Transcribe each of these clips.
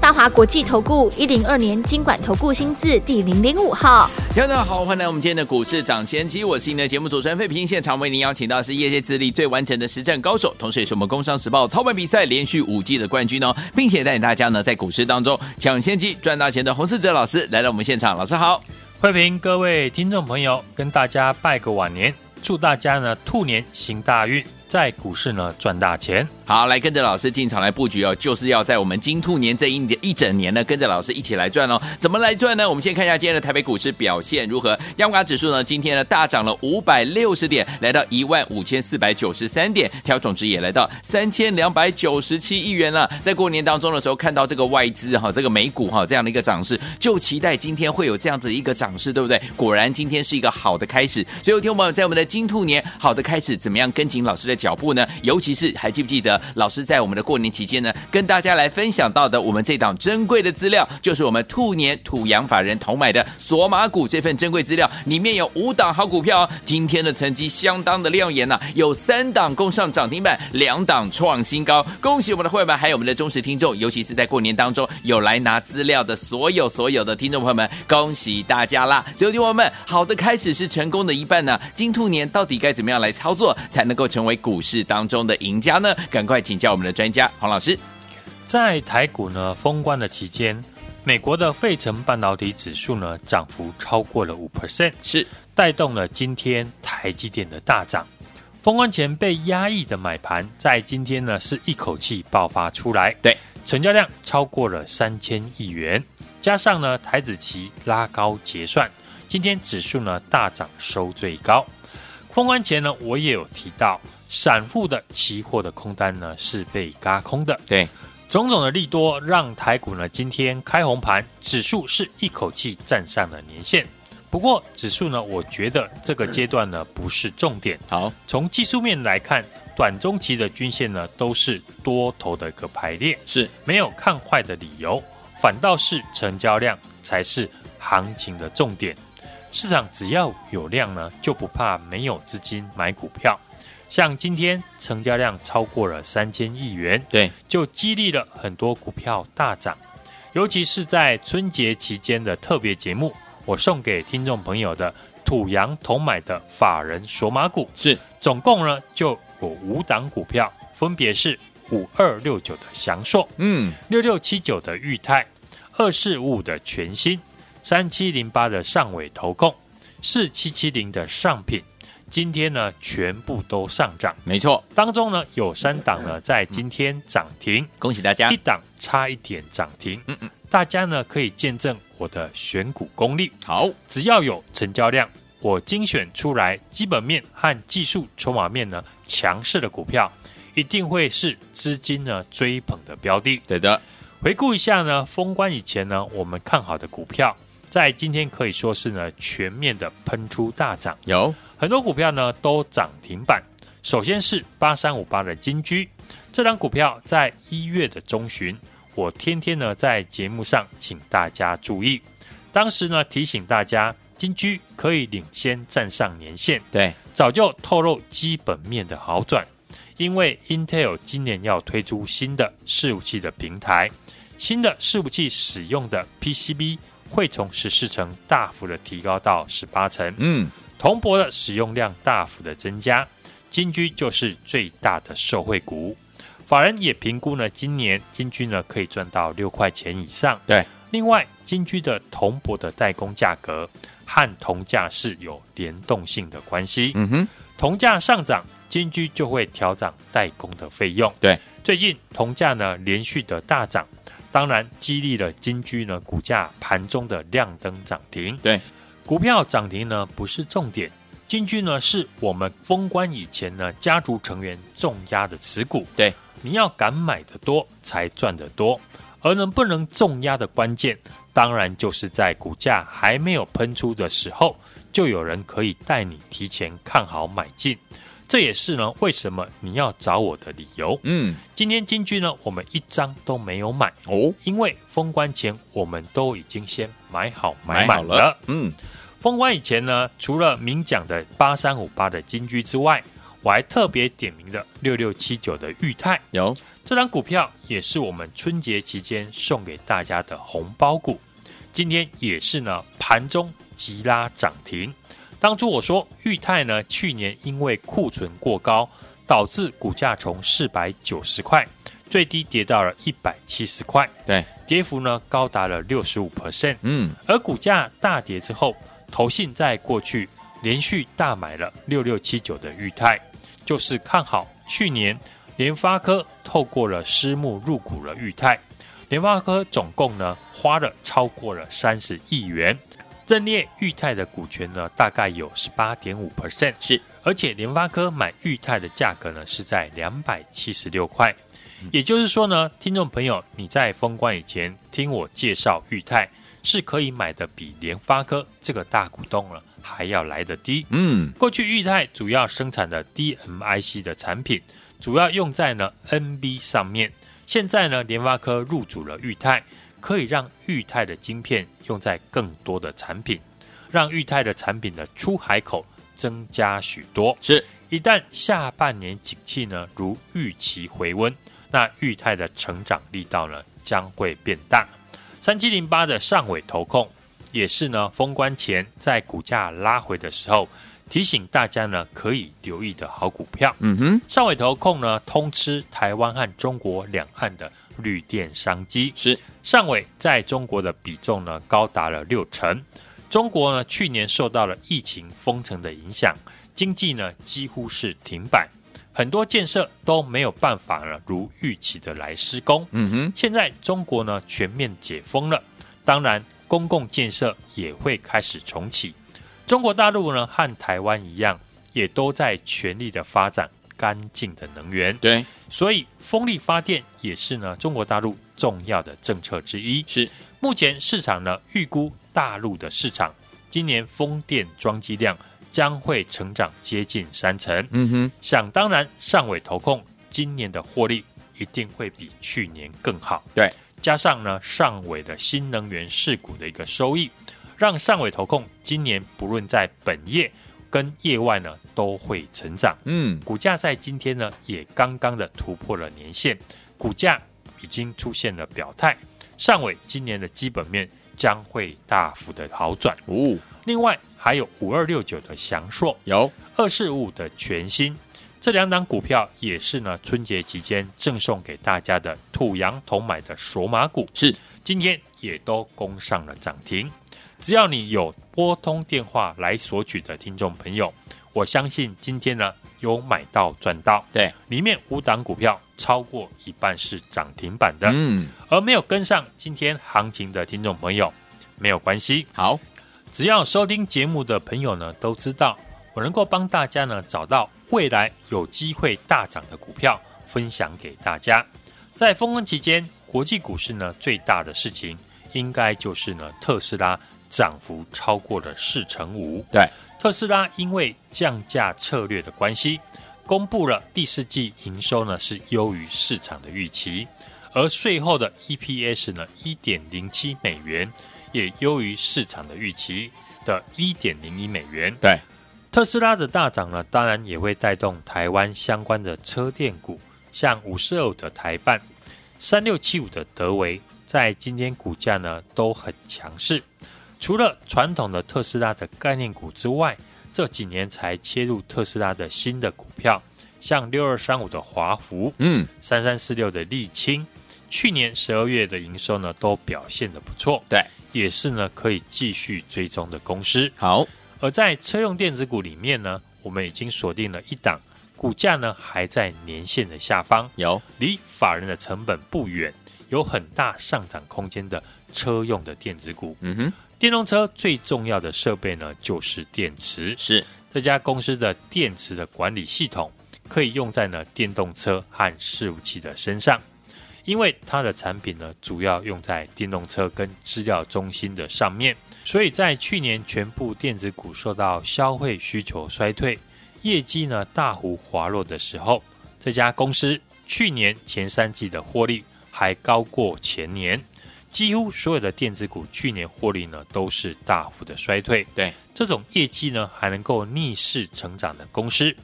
大华国际投顾一零二年金管投顾新字第零零五号，大家好，欢迎来我们今天的股市涨先机，我是您的节目主持人费平，现场为您邀请到是业界资历最完整的实战高手，同时也是我们工商时报操盘比赛连续五季的冠军哦，并且带领大家呢在股市当中抢先机赚大钱的洪世哲老师来到我们现场，老师好，费平，各位听众朋友，跟大家拜个晚年，祝大家呢兔年行大运。在股市呢赚大钱，好，来跟着老师进场来布局哦，就是要在我们金兔年这一年一整年呢，跟着老师一起来赚哦。怎么来赚呢？我们先看一下今天的台北股市表现如何。加权指数呢，今天呢大涨了五百六十点，来到一万五千四百九十三点，挑总值也来到三千两百九十七亿元了。在过年当中的时候，看到这个外资哈，这个美股哈这样的一个涨势，就期待今天会有这样子一个涨势，对不对？果然今天是一个好的开始。所以，有听我们在我们的金兔年好的开始，怎么样跟紧老师的脚步呢，尤其是还记不记得老师在我们的过年期间呢，跟大家来分享到的我们这档珍贵的资料，就是我们兔年土洋法人同买的索马股这份珍贵资料，里面有五档好股票哦，今天的成绩相当的亮眼呐，有三档攻上涨停板，两档创新高，恭喜我们的会员们还有我们的忠实听众，尤其是在过年当中有来拿资料的所有所有的听众朋友们，恭喜大家啦！所有听众们，好的开始是成功的一半呢，金兔年到底该怎么样来操作，才能够成为股市？当中的赢家呢？赶快请教我们的专家黄老师。在台股呢封关的期间，美国的费城半导体指数呢涨幅超过了五 percent，是带动了今天台积电的大涨。封关前被压抑的买盘，在今天呢是一口气爆发出来，对，成交量超过了三千亿元，加上呢台子期拉高结算，今天指数呢大涨收最高。封关前呢，我也有提到。散户的期货的空单呢是被嘎空的，对，种种的利多让台股呢今天开红盘，指数是一口气站上了年线。不过指数呢，我觉得这个阶段呢不是重点。好，从技术面来看，短中期的均线呢都是多头的一个排列，是没有看坏的理由，反倒是成交量才是行情的重点。市场只要有量呢，就不怕没有资金买股票。像今天成交量超过了三千亿元，对，就激励了很多股票大涨。尤其是在春节期间的特别节目，我送给听众朋友的土洋同买的法人索马股是，总共呢就有五档股票，分别是五二六九的祥硕，嗯，六六七九的裕泰，二四五五的全新，三七零八的上尾投控，四七七零的上品。今天呢，全部都上涨，没错。当中呢，有三档呢在今天涨停，恭喜大家。一档差一点涨停，嗯嗯。大家呢可以见证我的选股功力。好，只要有成交量，我精选出来基本面和技术筹码面呢强势的股票，一定会是资金呢追捧的标的。对的。回顾一下呢，封关以前呢，我们看好的股票，在今天可以说是呢全面的喷出大涨。有。很多股票呢都涨停板。首先是八三五八的金居，这档股票在一月的中旬，我天天呢在节目上请大家注意。当时呢提醒大家，金居可以领先站上年线。对，早就透露基本面的好转，因为 Intel 今年要推出新的伺服器的平台，新的伺服器使用的 PCB 会从十四层大幅的提高到十八层。嗯。铜箔的使用量大幅的增加，金居就是最大的受惠股。法人也评估呢，今年金居呢可以赚到六块钱以上。对，另外金居的铜箔的代工价格和铜价是有联动性的关系。嗯哼，铜价上涨，金居就会调涨代工的费用。对，最近铜价呢连续的大涨，当然激励了金居呢股价盘中的亮灯涨停。对。股票涨停呢不是重点，金居呢是我们封关以前呢家族成员重压的持股。对，你要敢买得多才赚得多，而能不能重压的关键，当然就是在股价还没有喷出的时候，就有人可以带你提前看好买进。这也是呢为什么你要找我的理由。嗯，今天金居呢，我们一张都没有买哦，因为封关前我们都已经先买好买满了。嗯，封关以前呢，除了明讲的八三五八的金居之外，我还特别点名的六六七九的裕泰，有。这张股票也是我们春节期间送给大家的红包股，今天也是呢盘中急拉涨停。当初我说裕泰呢，去年因为库存过高，导致股价从四百九十块最低跌到了一百七十块，对，跌幅呢高达了六十五 percent。嗯，而股价大跌之后，投信在过去连续大买了六六七九的裕泰，就是看好去年联发科透过了私募入股了裕泰，联发科总共呢花了超过了三十亿元。认列裕泰的股权呢，大概有十八点五 percent，是，而且联发科买裕泰的价格呢是在两百七十六块，也就是说呢，听众朋友你在封关以前听我介绍裕泰是可以买的比联发科这个大股东了还要来得低。嗯，过去裕泰主要生产的 DMIC 的产品，主要用在呢 NB 上面，现在呢联发科入主了裕泰。可以让裕泰的晶片用在更多的产品，让裕泰的产品的出海口增加许多。是，一旦下半年景气呢如预期回温，那裕泰的成长力道呢将会变大。三七零八的上尾投控也是呢封关前在股价拉回的时候提醒大家呢可以留意的好股票。嗯哼，上尾投控呢通吃台湾和中国两岸的。绿电商机是上尾在中国的比重呢高达了六成。中国呢去年受到了疫情封城的影响，经济呢几乎是停摆，很多建设都没有办法呢如预期的来施工。嗯哼，现在中国呢全面解封了，当然公共建设也会开始重启。中国大陆呢和台湾一样，也都在全力的发展干净的能源。对。所以，风力发电也是呢中国大陆重要的政策之一。是，目前市场呢预估大陆的市场今年风电装机量将会成长接近三成。嗯哼，想当然，上尾投控今年的获利一定会比去年更好。对，加上呢上尾的新能源事股的一个收益，让上尾投控今年不论在本业。跟业外呢都会成长，嗯，股价在今天呢也刚刚的突破了年线，股价已经出现了表态，上尾今年的基本面将会大幅的好转。哦。另外还有五二六九的祥硕，有。二四五的全新，这两档股票也是呢春节期间赠送给大家的土洋同买的索马股，是。今天也都攻上了涨停。只要你有拨通电话来索取的听众朋友，我相信今天呢有买到赚到。对，里面五档股票超过一半是涨停板的。嗯，而没有跟上今天行情的听众朋友，没有关系。好，只要收听节目的朋友呢都知道，我能够帮大家呢找到未来有机会大涨的股票，分享给大家。在封关期间，国际股市呢最大的事情，应该就是呢特斯拉。涨幅超过了四成五。对，特斯拉因为降价策略的关系，公布了第四季营收呢是优于市场的预期，而税后的 EPS 呢一点零七美元，也优于市场的预期的一点零一美元。对，特斯拉的大涨呢，当然也会带动台湾相关的车电股，像五十二的台办、三六七五的德维，在今天股价呢都很强势。除了传统的特斯拉的概念股之外，这几年才切入特斯拉的新的股票，像六二三五的华孚，嗯，三三四六的沥青，去年十二月的营收呢都表现的不错，对，也是呢可以继续追踪的公司。好，而在车用电子股里面呢，我们已经锁定了一档，股价呢还在年线的下方，有离法人的成本不远，有很大上涨空间的车用的电子股。嗯哼。电动车最重要的设备呢，就是电池。是这家公司的电池的管理系统，可以用在呢电动车和伺服器的身上。因为它的产品呢，主要用在电动车跟资料中心的上面，所以在去年全部电子股受到消费需求衰退，业绩呢大幅滑落的时候，这家公司去年前三季的获利还高过前年，几乎所有的电子股去年获利呢都是大幅的衰退。对，这种业绩呢还能够逆势成长的公司，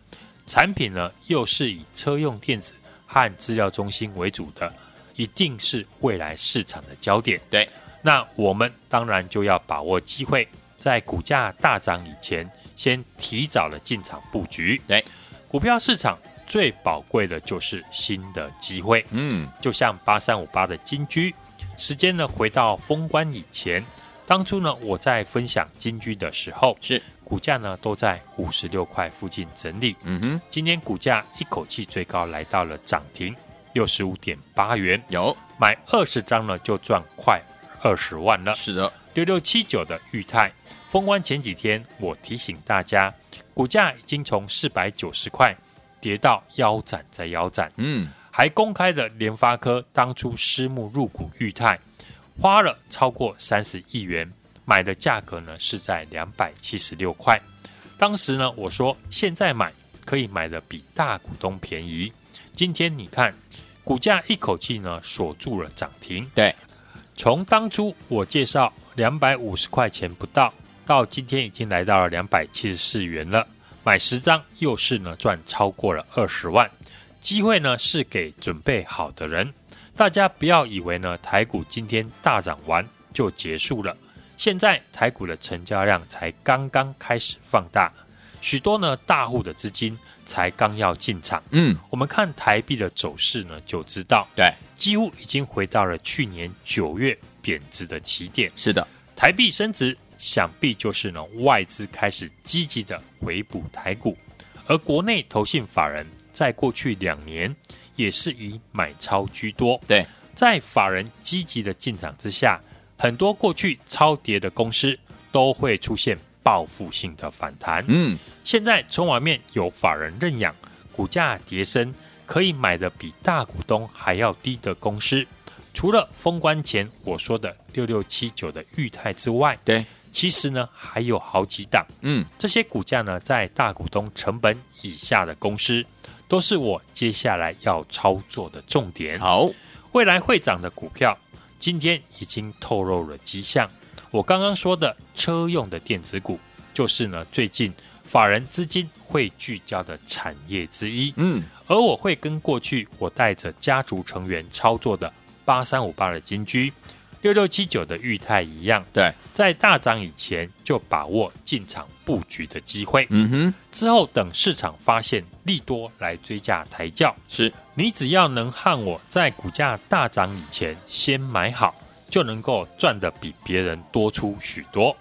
产品呢又是以车用电子和资料中心为主的，一定是未来市场的焦点。对，那我们当然就要把握机会，在股价大涨以前，先提早的进场布局。对，股票市场最宝贵的就是新的机会。嗯，就像八三五八的金居，时间呢回到封关以前，当初呢我在分享金居的时候，是股价呢都在五十六块附近整理。嗯哼，今天股价一口气最高来到了涨停六十五点八元，有买二十张呢就赚快二十万了。是的，六六七九的裕泰。封关前几天，我提醒大家，股价已经从四百九十块跌到腰斩再腰斩。嗯，还公开的联发科当初私募入股裕泰，花了超过三十亿元，买的价格呢是在两百七十六块。当时呢，我说现在买可以买的比大股东便宜。今天你看，股价一口气呢锁住了涨停。对，从当初我介绍两百五十块钱不到。到今天已经来到了两百七十四元了，买十张又是呢赚超过了二十万，机会呢是给准备好的人。大家不要以为呢台股今天大涨完就结束了，现在台股的成交量才刚刚开始放大，许多呢大户的资金才刚要进场。嗯，我们看台币的走势呢就知道，对，几乎已经回到了去年九月贬值的起点。是的，台币升值。想必就是呢，外资开始积极的回补台股，而国内投信法人在过去两年也是以买超居多。对，在法人积极的进场之下，很多过去超跌的公司都会出现报复性的反弹。嗯，现在筹码面有法人认养，股价跌升，可以买的比大股东还要低的公司，除了封关前我说的六六七九的裕泰之外，对。其实呢，还有好几档，嗯，这些股价呢，在大股东成本以下的公司，都是我接下来要操作的重点。好，未来会涨的股票，今天已经透露了迹象。我刚刚说的车用的电子股，就是呢，最近法人资金会聚焦的产业之一。嗯，而我会跟过去我带着家族成员操作的八三五八的金居。六六七九的裕泰一样，对，在大涨以前就把握进场布局的机会。嗯哼，之后等市场发现利多来追价抬轿，是你只要能和我在股价大涨以前先买好，就能够赚得比别人多出许多。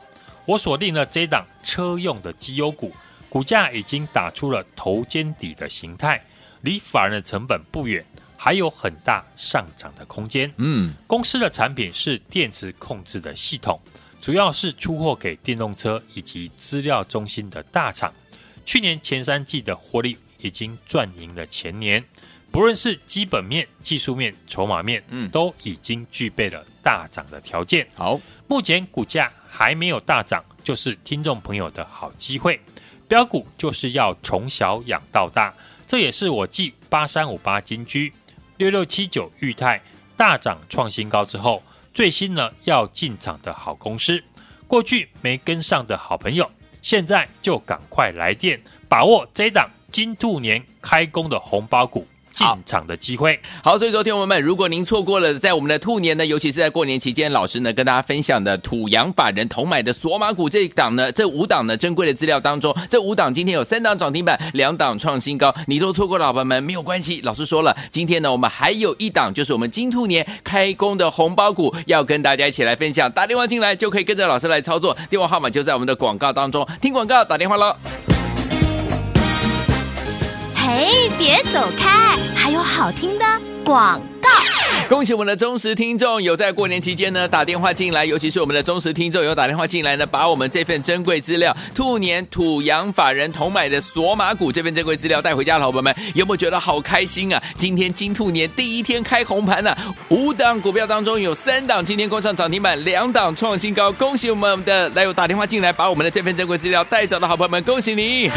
我锁定了这档车用的绩优股，股价已经打出了头肩底的形态，离法人的成本不远。还有很大上涨的空间。嗯，公司的产品是电池控制的系统，主要是出货给电动车以及资料中心的大厂。去年前三季的获利已经赚赢了前年，不论是基本面、技术面、筹码面，嗯，都已经具备了大涨的条件。好，目前股价还没有大涨，就是听众朋友的好机会。标股就是要从小养到大，这也是我继八三五八金居。六六七九裕泰大涨创新高之后，最新呢要进场的好公司，过去没跟上的好朋友，现在就赶快来电，把握这档金兔年开工的红包股。进场的机会好，所以说，听友们，如果您错过了在我们的兔年呢，尤其是在过年期间，老师呢跟大家分享的土洋法人同买的索马股这一档呢，这五档呢珍贵的资料当中，这五档今天有三档涨停板，两档创新高，你都错过了，老板们没有关系，老师说了，今天呢我们还有一档，就是我们金兔年开工的红包股，要跟大家一起来分享，打电话进来就可以跟着老师来操作，电话号码就在我们的广告当中，听广告打电话喽。嘿，别走开！还有好听的广告。恭喜我们的忠实听众有在过年期间呢打电话进来，尤其是我们的忠实听众有打电话进来呢，把我们这份珍贵资料兔年土洋法人同买的索马股这份珍贵资料带回家的伙伴们，有没有觉得好开心啊？今天金兔年第一天开红盘呢、啊，五档股票当中有三档今天攻上涨停板，两档创新高。恭喜我们的来有打电话进来把我们的这份珍贵资料带走的好朋友们，恭喜你！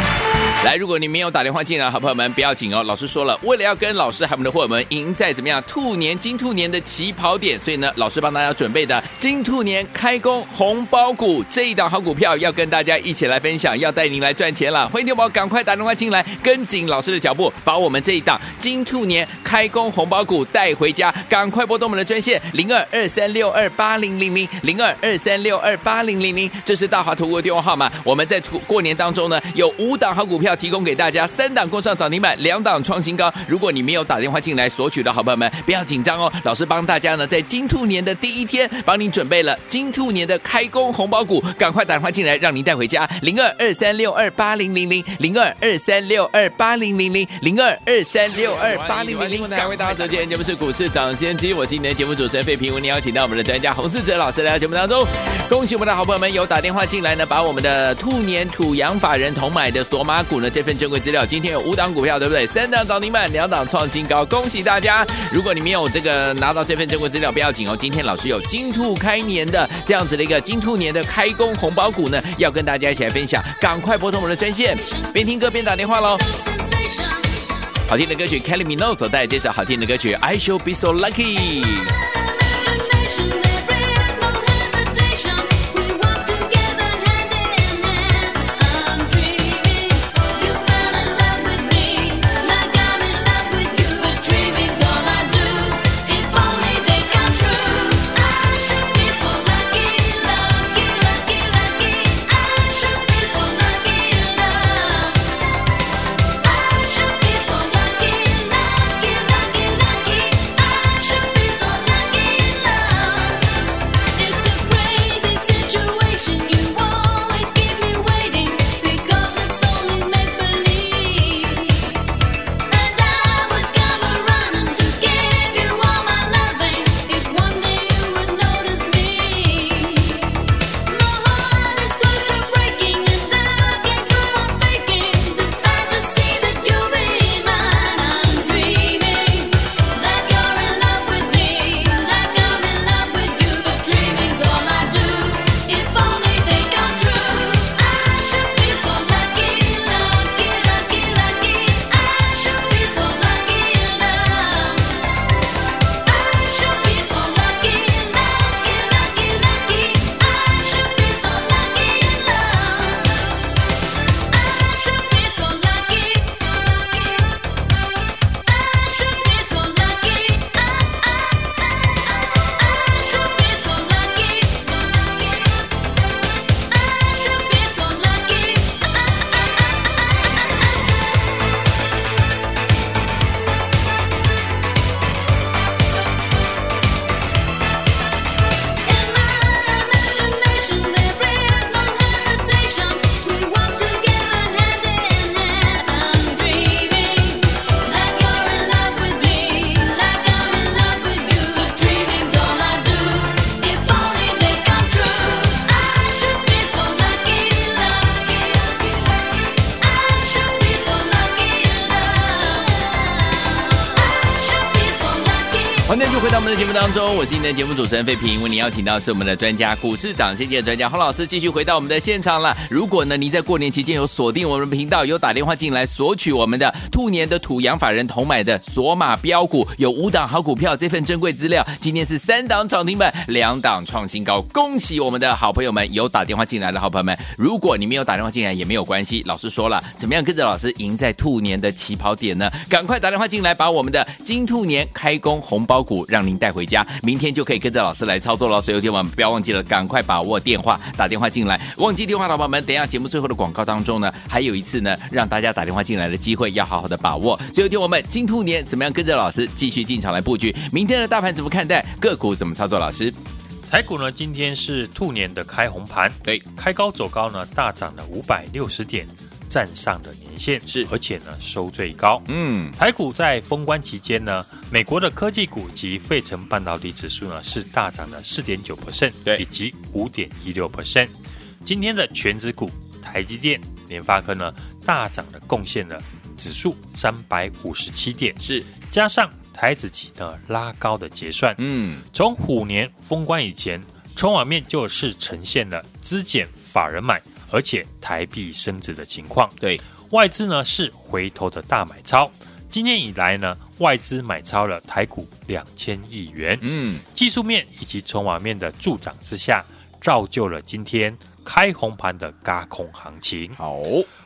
来，如果你没有打电话进来，好朋友们不要紧哦。老师说了，为了要跟老师还有我们的伙伴们赢在怎么样兔年金兔年的起跑点，所以呢，老师帮大家准备的金兔年开工红包股这一档好股票，要跟大家一起来分享，要带您来赚钱了。欢迎电宝赶快打电话进来，跟紧老师的脚步，把我们这一档金兔年开工红包股带回家。赶快拨动我们的专线零二二三六二八零零零零二二三六二八零零零，这是大华投顾的电话号码。我们在过年当中呢，有五档好股票提供给大家，三档攻上涨停板，两档创新高。如果你没有打电话进来索取的好朋友们，不要紧张哦，老师帮大家呢在金兔年的第一天帮您准备了金兔年的开工红包股，赶快打电话进来，让您带回家。零二二三六二八零零零零二二三六二八零零零零二二三六二八零零零。各位大家好，今天节目是股市涨先机，我是你的节目主持人费平，为您邀请到我们的专家洪世哲老师来到节目当中。恭喜我们的好朋友们有打电话进来呢，把我们的兔年土洋法人同买的索马股呢这份珍贵资料，今天有五档股票，对不对？三档涨停板，两档创新高，恭喜大家！如果你没有这个拿到这份珍贵资料，不要紧哦。今天老师有金兔开年的这样子的一个金兔年的开工红包股呢，要跟大家一起来分享，赶快拨通我们的专线，边听歌边打电话喽。好听的歌曲，Kelly Minogue 所带来这首好听的歌曲，I Shall Be So Lucky。中，我是今天的节目主持人费平，为您邀请到是我们的专家股市涨先机的专家洪老师，继续回到我们的现场了。如果呢您在过年期间有锁定我们频道，有打电话进来索取我们的兔年的土洋法人同买的索马标股，有五档好股票，这份珍贵资料，今天是三档涨停板，两档创新高，恭喜我们的好朋友们有打电话进来的好朋友们。如果你没有打电话进来也没有关系，老师说了，怎么样跟着老师赢在兔年的起跑点呢？赶快打电话进来，把我们的金兔年开工红包股。让您带回家，明天就可以跟着老师来操作了。所以有天我们不要忘记了，赶快把握电话，打电话进来。忘记电话的宝宝们，等一下节目最后的广告当中呢，还有一次呢，让大家打电话进来的机会，要好好的把握。所以有天我们金兔年怎么样跟着老师继续进场来布局？明天的大盘怎么看待？个股怎么操作？老师，台股呢？今天是兔年的开红盘，对，开高走高呢，大涨了五百六十点。站上的年限，是。而且呢收最高。嗯，台股在封关期间呢，美国的科技股及费城半导体指数呢是大涨了四点九 percent，对。以及五点一六。percent。今天的全指股台积电、联发科呢大涨的贡献了指数三百五十七点，是。加上台子期的拉高的结算，嗯，从虎年封关以前，筹码面就是呈现了资减法人买，而且台币升值的情况。对，外资呢是回头的大买超，今年以来呢，外资买超了台股两千亿元。嗯，技术面以及筹码面的助涨之下，造就了今天开红盘的轧空行情。好，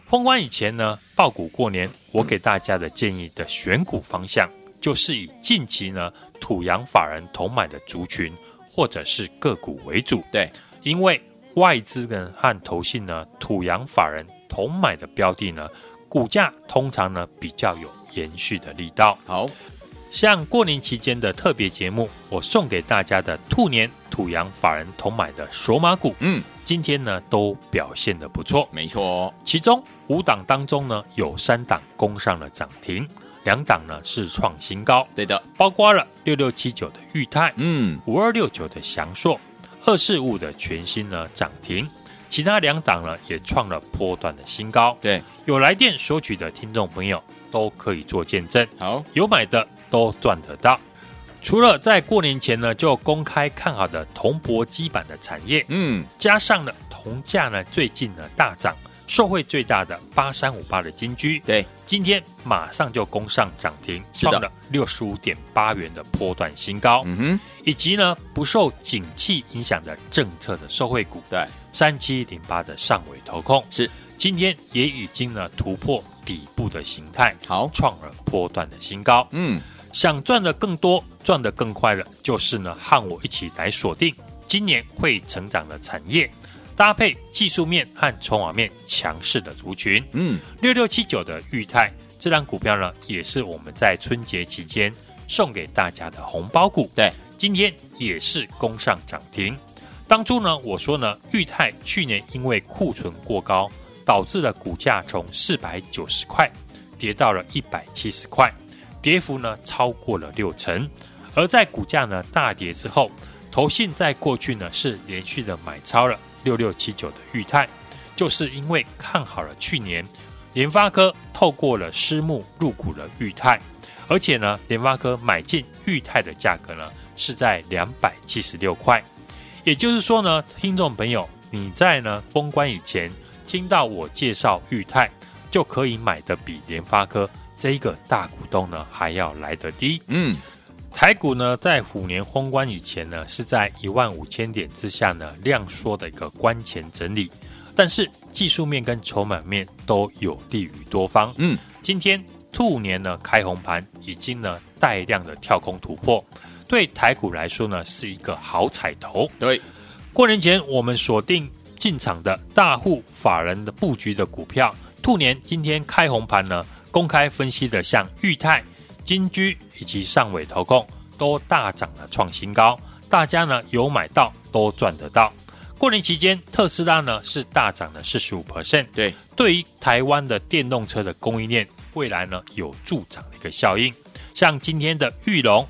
封关以前呢，爆股过年，我给大家的建议的选股方向，就是以近期呢土洋法人同买的族群或者是个股为主。对，因为外资呢和投信呢土洋法人同买的标的呢，股价通常呢比较有延续的力道。好，像过年期间的特别节目，我送给大家的兔年土洋法人同买的索马股，嗯，今天呢都表现的不错。没错。哦，其中五档当中呢，有三档攻上了涨停，两档呢是创新高，对的，包括了六六七九的裕泰，嗯，五二六九的祥硕，二四五的全新呢涨停，其他两档呢也创了波段的新高。对，有来电索取的听众朋友都可以做见证，好，有买的都赚得到。除了在过年前呢就公开看好的铜箔基板的产业，嗯，加上了铜价呢最近呢大涨，受惠最大的八三五八的金居，对，今天马上就攻上涨停，创了六十五点八元的波段新高，嗯哼，以及呢不受景气影响的政策的受惠股，对，三七零八的上尾投控。是。今天也已经呢突破底部的形态，好，创了波段的新高。嗯，想赚的更多、赚的更快了，就是呢和我一起来锁定今年会成长的产业，搭配技术面和筹码面强势的族群。嗯，六六七九的裕泰这张股票呢，也是我们在春节期间送给大家的红包股。对，今天也是攻上涨停。当初呢，我说呢，裕泰去年因为库存过高，导致了股价从四百九十块跌到了一百七十块，跌幅呢超过了六成。而在股价呢大跌之后，投信在过去呢是连续的买超了六六七九的裕泰，就是因为看好了去年联发科透过了私募入股了裕泰，而且呢联发科买进裕泰的价格呢是在两百七十六块，也就是说呢，听众朋友你在呢封关以前听到我介绍裕泰，就可以买的比联发科这一个大股东呢还要来得低。嗯，台股呢，在虎年封关以前呢，是在一万五千点之下呢量缩的一个关前整理，但是技术面跟筹码面都有利于多方。嗯，今天兔年呢开红盘，已经呢带量的跳空突破，对台股来说呢是一个好彩头。对，过年前我们锁定进场的大户法人的布局的股票，兔年今天开红盘呢，公开分析的像裕泰。金居以及上尾投控都大涨了，创新高。大家呢有买到都赚得到。过年期间，特斯拉呢是大涨了四十五 percent。对，对于台湾的电动车的供应链，未来呢有助长的一个效应。像今天的裕隆、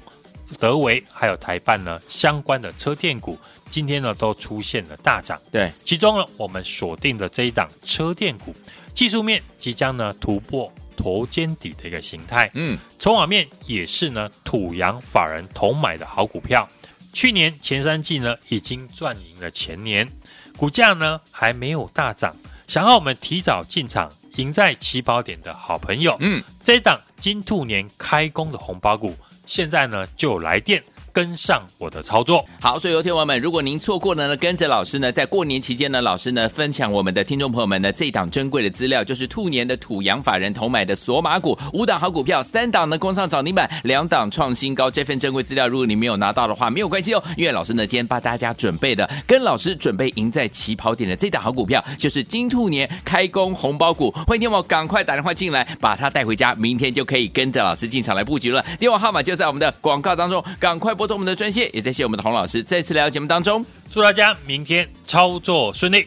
德维还有台办呢相关的车电股，今天呢都出现了大涨。对，其中呢我们锁定的这一档车电股，技术面即将呢突破。头肩底的一个形态，嗯，筹码面也是呢，土洋法人同买的好股票。去年前三季呢，已经赚赢了前年，股价呢还没有大涨。想要我们提早进场，赢在起跑点的好朋友，嗯，这一档金兔年开工的红包股，现在呢就来电。跟上我的操作，好，所以有听友们，如果您错过了呢，跟着老师呢，在过年期间呢，老师呢分享我们的听众朋友们呢这档珍贵的资料，就是兔年的土洋法人投买的索马股五档好股票，三档呢攻上涨停板，两档创新高。这份珍贵资料，如果你没有拿到的话，没有关系哦，因为老师呢今天帮大家准备的，跟老师准备赢在起跑点的这档好股票，就是金兔年开工红包股。欢迎听友赶快打电话进来，把它带回家，明天就可以跟着老师进场来布局了。电话号码就在我们的广告当中，赶快。拨通我们的专线，也在谢我们的洪老师再次来到节目当中，祝大家明天操作顺利。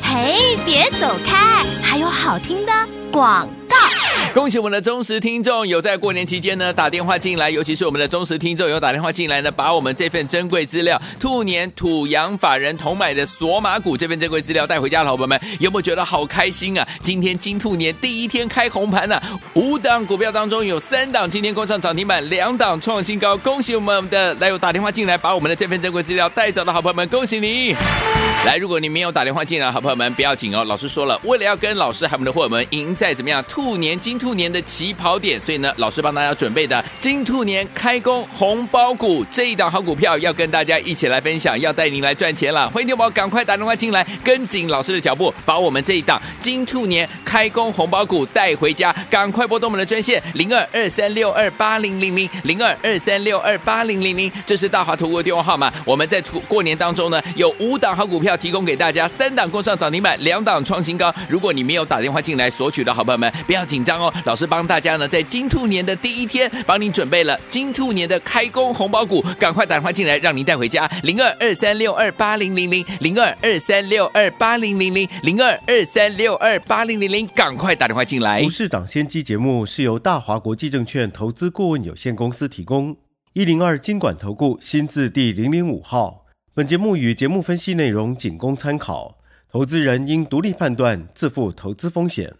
嘿，别走开，还有好听的广告。恭喜我们的忠实听众有在过年期间呢打电话进来，尤其是我们的忠实听众有打电话进来呢，把我们这份珍贵资料兔年土洋法人同买的索马股这份珍贵资料带回家，老朋友们有没有觉得好开心啊？今天金兔年第一天开红盘呢、啊，五档股票当中有三档今天攻上涨停板，两档创新高。恭喜我们的来有打电话进来把我们的这份珍贵资料带走的好朋友们，恭喜你！来，如果你没有打电话进来，好朋友们不要紧哦，老师说了，为了要跟老师还有我们的伙伴们赢在怎么样兔年金。兔年的起跑点，所以呢，老师帮大家准备的金兔年开工红包股这一档好股票，要跟大家一起来分享，要带您来赚钱了。欢迎听宝赶快打电话进来，跟紧老师的脚步，把我们这一档金兔年开工红包股带回家。赶快拨动我们的专线零二二三六二八零零零零二二三六二八零零零，这是大华投顾的电话号码。我们在图过年当中呢，有五档好股票提供给大家，三档过上涨停板，两档创新高。如果你没有打电话进来索取的好朋友们，不要紧张哦。老师帮大家呢，在金兔年的第一天，帮您准备了金兔年的开工红包股，赶快打电话进来，让您带回家。零二二三六二八零零零，零二二三六二八零零零，零二二三六二八零零零，赶快打电话进来。股市涨先机节目是由大华国际证券投资顾问有限公司提供，一零二金管投顾新字第零零五号。本节目与节目分析内容仅供参考，投资人应独立判断，自负投资风险。